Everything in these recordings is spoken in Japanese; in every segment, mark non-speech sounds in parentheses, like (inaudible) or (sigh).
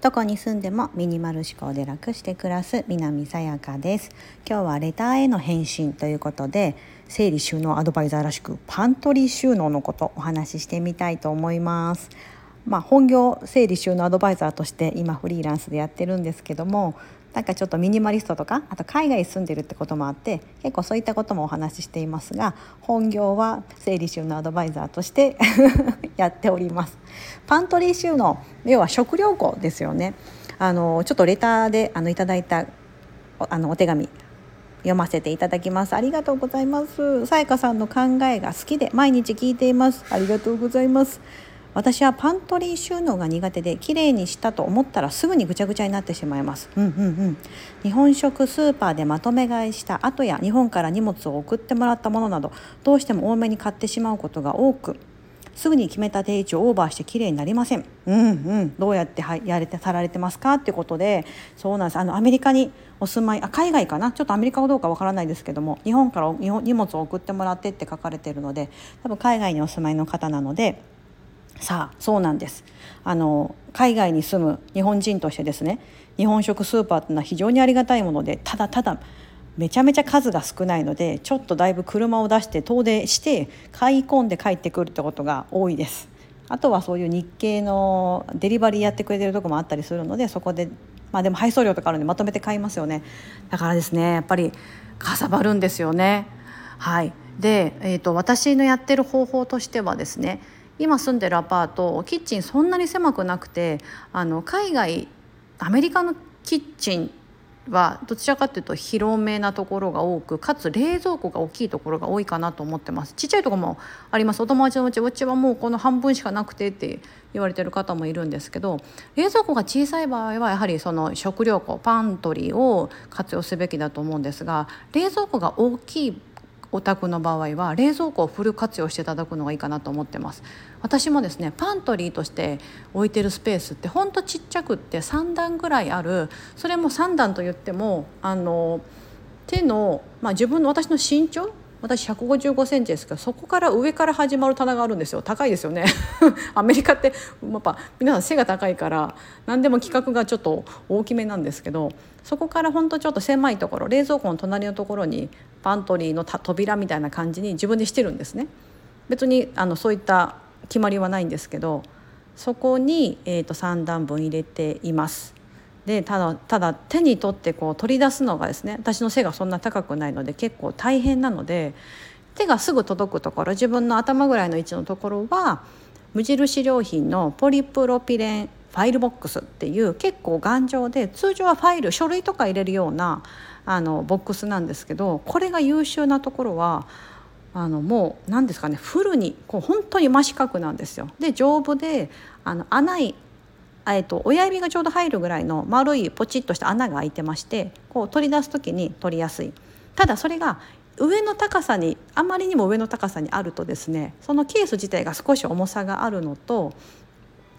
どこに住んでもミニマル思考で楽して暮らす南さやかです。今日はレターへの返信ということで整理収納アドバイザーらしくパントリー収納のことお話ししてみたいと思います。まあ、本業整理収納アドバイザーとして今フリーランスでやってるんですけどもなんかちょっとミニマリストとかあと海外に住んでるってこともあって結構そういったこともお話ししていますが本業は整理収納アドバイザーとして (laughs) やっております。パントリー収納要は食料庫ですよね。あのちょっとレターであのいただいたあのお手紙読ませていただきます。ありがとうございます。さやかさんの考えが好きで毎日聞いています。ありがとうございます。私はパントリー収納が苦手できれいにしたと思ったらすぐにぐちゃぐちゃになってしまいます、うんうんうん、日本食スーパーでまとめ買いした後や日本から荷物を送ってもらったものなどどうしても多めに買ってしまうことが多くすぐに決めた定位置をオーバーしてきれいになりません。うんうん、どうやってやれてさられてますかっていうことで、そうなんです。あのアメリカにお住まい、あ海外かな、ちょっとアメリカかどうかわからないですけども、日本から日本荷物を送ってもらってって書かれているので、多分海外にお住まいの方なので。さあそうなんです。あの海外に住む日本人としてですね日本食スーパーっていうのは非常にありがたいものでただただめちゃめちゃ数が少ないのでちょっとだいぶ車を出して遠出して買い込んで帰ってくるってことが多いです。あとはそういう日系のデリバリーやってくれてるとこもあったりするのでそこでまあでも配送料とかあるんでまとめて買いますよね。だからですねやっぱりかさばるんですよね。はい。で、えーと私のやってる方法としてはですね今住んでるアパートキッチンそんなに狭くなくてあの海外アメリカのキッチンはどちらかというと広めなところが多くかつ冷蔵庫が大きいところが多いかなと思ってます。ちっちゃいところもあります。お友達のうちうちはもうこの半分しかなくてって言われてる方もいるんですけど冷蔵庫が小さい場合はやはりその食料庫パントリーを活用すべきだと思うんですが冷蔵庫が大きいお宅の場合は冷蔵庫をフル活用していただくのがいいかなと思ってます。私もですねパントリーとして置いてるスペースってほんとちっちゃくって3段ぐらいある。それも3段と言ってもあの手の、まあ、自分の私の身長私155センチですけどそこから上から始まる棚があるんですよ高いですよね (laughs) アメリカってやっぱ皆さん背が高いから何でも規格がちょっと大きめなんですけどそこからほんとちょっと狭いところ冷蔵庫の隣のところにパントリーの扉みたいな感じに自分でしてるんですね。別にあのそういった決まりはないんですけどそこに、えーと3段分入れています。でただただ手に取ってこう取り出すのがですね私の背がそんな高くないので結構大変なので手がすぐ届くところ自分の頭ぐらいの位置のところは無印良品のポリプロピレンファイルボックスっていう結構頑丈で通常はファイル書類とか入れるようなあのボックスなんですけどこれが優秀なところはあのもう何ですかねフルにこう本当に真四角なんですよ。で丈夫であの穴えーと、親指がちょうど入るぐらいの丸いポチッとした穴が開いてましてこう取り出す時に取りやすいただそれが上の高さにあまりにも上の高さにあるとですねそのケース自体が少し重さがあるのと,、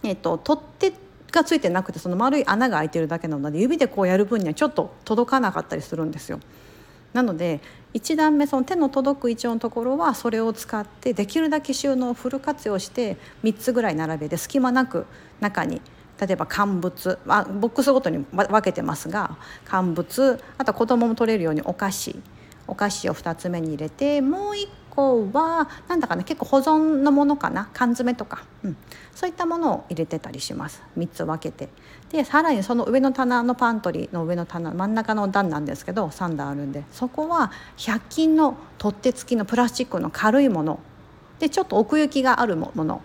えーと、取っ手がついてなくてその丸い穴が開いてるだけなので指でこうやる分にはちょっと届かなかったりするんですよ。なので1段目その手の届く位置のところはそれを使ってできるだけ収納をフル活用して3つぐらい並べて隙間なく中に例えば乾物、まあ、ボックスごとに分けてますが乾物あと子供も取れるようにお菓子お菓子を2つ目に入れてもう1個はなんだかね結構保存のものかな缶詰とか、うん、そういったものを入れてたりします。3つ分けて。でさらにその上の棚のパントリーの上の棚真ん中の段なんですけど3段あるんでそこは100均の取っ手付きのプラスチックの軽いもの。でちょっと奥行きがあるもの。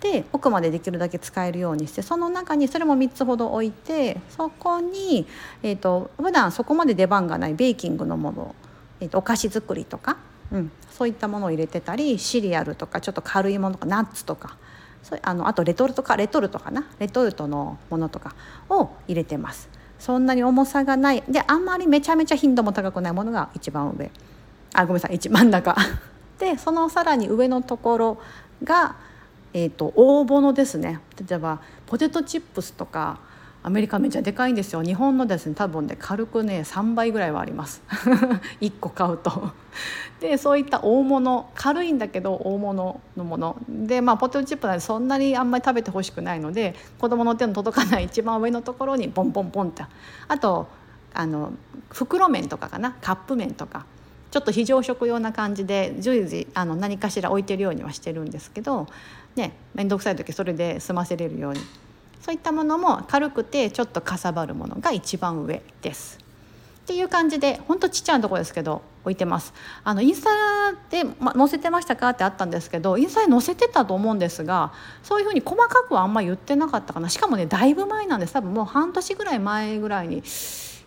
で奥までできるだけ使えるようにしてその中にそれも3つほど置いてそこに、えーと、普段そこまで出番がないベーキングのもの、えーと、お菓子作りとか、うん、そういったものを入れてたりシリアルとかちょっと軽いものとかナッツとかそあのあとレトルトかレトルトかな？レトルトのものとかを入れてます。そんなに重さがない。であんまりめちゃめちゃ頻度も高くないものが一番上。あごめんなさい。一番中。(laughs) でそのさらに上のところがえーと、大物ですね。例えばポテトチップスとかアメリカめっちゃでかいんですよ。日本のですね多分ね軽くね3倍ぐらいはあります。(laughs) 1個買うと。でそういった大物軽いんだけど大物のもの。でまあポテトチップなんでそんなにあんまり食べてほしくないので子供の手の届かない一番上のところにポンポンポンって。あとあの袋麺とかかな？カップ麺とか。ちょっと非常食用な感じで随時あの何かしら置いてるようにはしてるんですけどね面倒くさい時それで済ませれるように。そういったものも軽くてちょっとかさばるものが一番上です。っていう感じでほんとちっちゃなとこですけど置いてます。あのインスタで、ま、載せてましたかってあったんですけどインスタで載せてたと思うんですがそういうふうに細かくはあんま言ってなかったかな。しかもねだいぶ前なんです。多分もう半年ぐらい前ぐらいに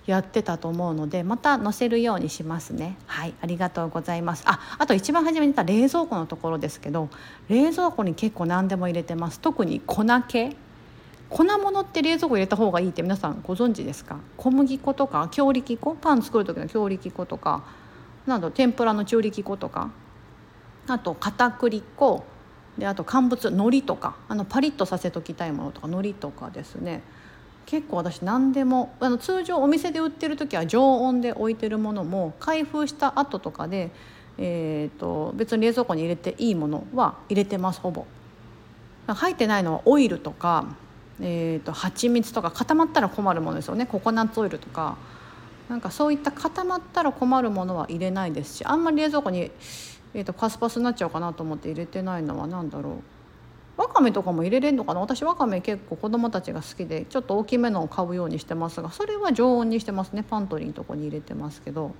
やってたと思うのでまた載せるようにしますね。はいありがとうございます。ああと一番初めに言った冷蔵庫のところですけど冷蔵庫に結構何でも入れてます。特に粉系。粉物って冷蔵庫入れた方がいいって皆さんご存知ですか？小麦粉とか強力粉？パン作る時の強力粉とかなど天ぷらの中力粉とか。あと片栗粉。であと乾物海苔とか。あのパリッとさせときたいものとか海苔とかですね。結構私何でもあの通常お店で売ってる時は常温で置いてるものも開封した後とかで、えーと、別に冷蔵庫に入れていいものは入れてますほぼ。入ってないのはオイルとかえーと、蜂蜜とか固まったら困るものですよね。ココナッツオイルとか。なんかそういった固まったら困るものは入れないですしあんまり冷蔵庫に、えーと、パスパスになっちゃうかなと思って入れてないのは何だろう。わかめとかも入れれるのかな？私わかめ結構子供たちが好きでちょっと大きめのを買うようにしてますがそれは常温にしてますね。パントリーのとこに入れてますけど。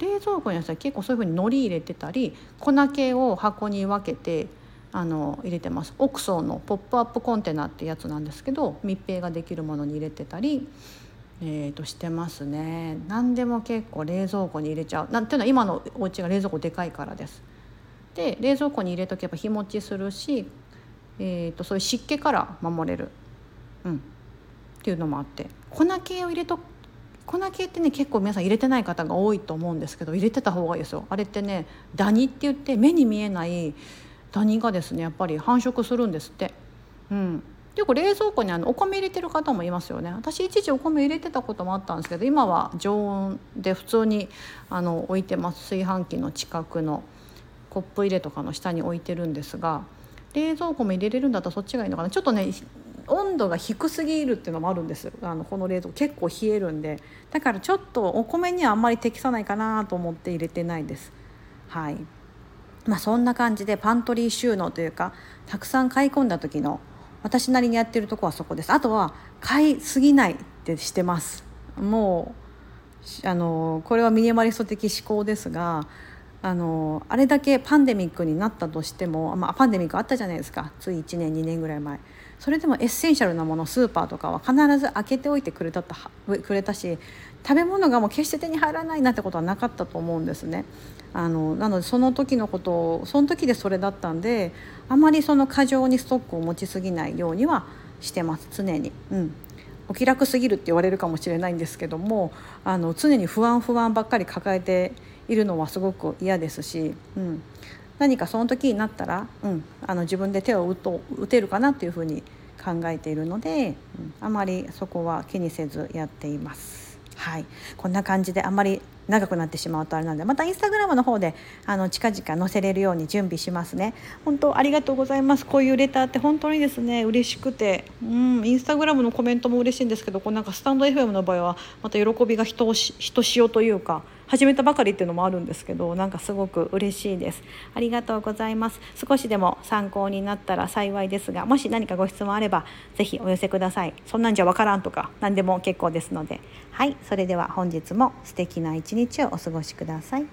冷蔵庫には結構そういうふうに海苔入れてたり粉系を箱に分けてあの入れてます。オクソーのポップアップコンテナってやつなんですけど密閉ができるものに入れてたり、えー、としてますね。何でも結構冷蔵庫に入れちゃう。なんていうのは今のお家が冷蔵庫でかいからです。で冷蔵庫に入れとけば日持ちするし、えー、とそういう湿気から守れる、うん、っていうのもあって。粉系を入れと粉系ってね結構皆さん入れてない方が多いと思うんですけど入れてた方がいいですよ。あれってねダニって言って目に見えないダニがですねやっぱり繁殖するんですって。うん。よく冷蔵庫にあのお米入れてる方もいますよね。私一時お米入れてたこともあったんですけど今は常温で普通にあの置いてます。炊飯器の近くのコップ入れとかの下に置いてるんですが冷蔵庫も入れれるんだったらそっちがいいのかな。ちょっとね温度が低すぎるっていうのもあるんです。あのこの冷蔵庫結構冷えるんで。だからちょっとお米にはあんまり適さないかなと思って入れてないです。はい。まあ、そんな感じでパントリー収納というかたくさん買い込んだ時の私なりにやってるとこはそこです。あとは買いすぎないってしてます。もうあのこれはミニマリスト的思考ですがあのあれだけパンデミックになったとしても、まあ、パンデミックあったじゃないですかつい1年2年ぐらい前それでも essential なものスーパーとかは必ず開けておいてくれたくれたし食べ物がもう決して手に入らないなってことはなかったと思うんですね。あのなのでその時のことをその時でそれだったんであまりその過剰にストックを持ちすぎないようにはしてます常に。うんお気楽すぎるって言われるかもしれないんですけどもあの常に不安不安ばっかり抱えているのはすごく嫌ですし、うん、何かその時になったら、うん、あの自分で手を打と打てるかなっていうふうに考えているので、うん、あまりそこは気にせずやっています。はい、こんな感じであんまり長くなってしまうとあれなんでまたインスタグラムの方であの近々載せれるように準備しますね。本当ありがとうございます。こういうレターって本当にですね嬉しくて。うんインスタグラムのコメントも嬉しいんですけどこうなんかスタンド FM の場合はまた喜びがひとしひとしおというか始めたばかりっていうのもあるんですけどなんかすごく嬉しいです。ありがとうございます。少しでも参考になったら幸いですがもし何かご質問あれば是非お寄せください。そんなんじゃわからんとか何でも結構ですので。はい。それでは本日も素敵な一日をお過ごしください。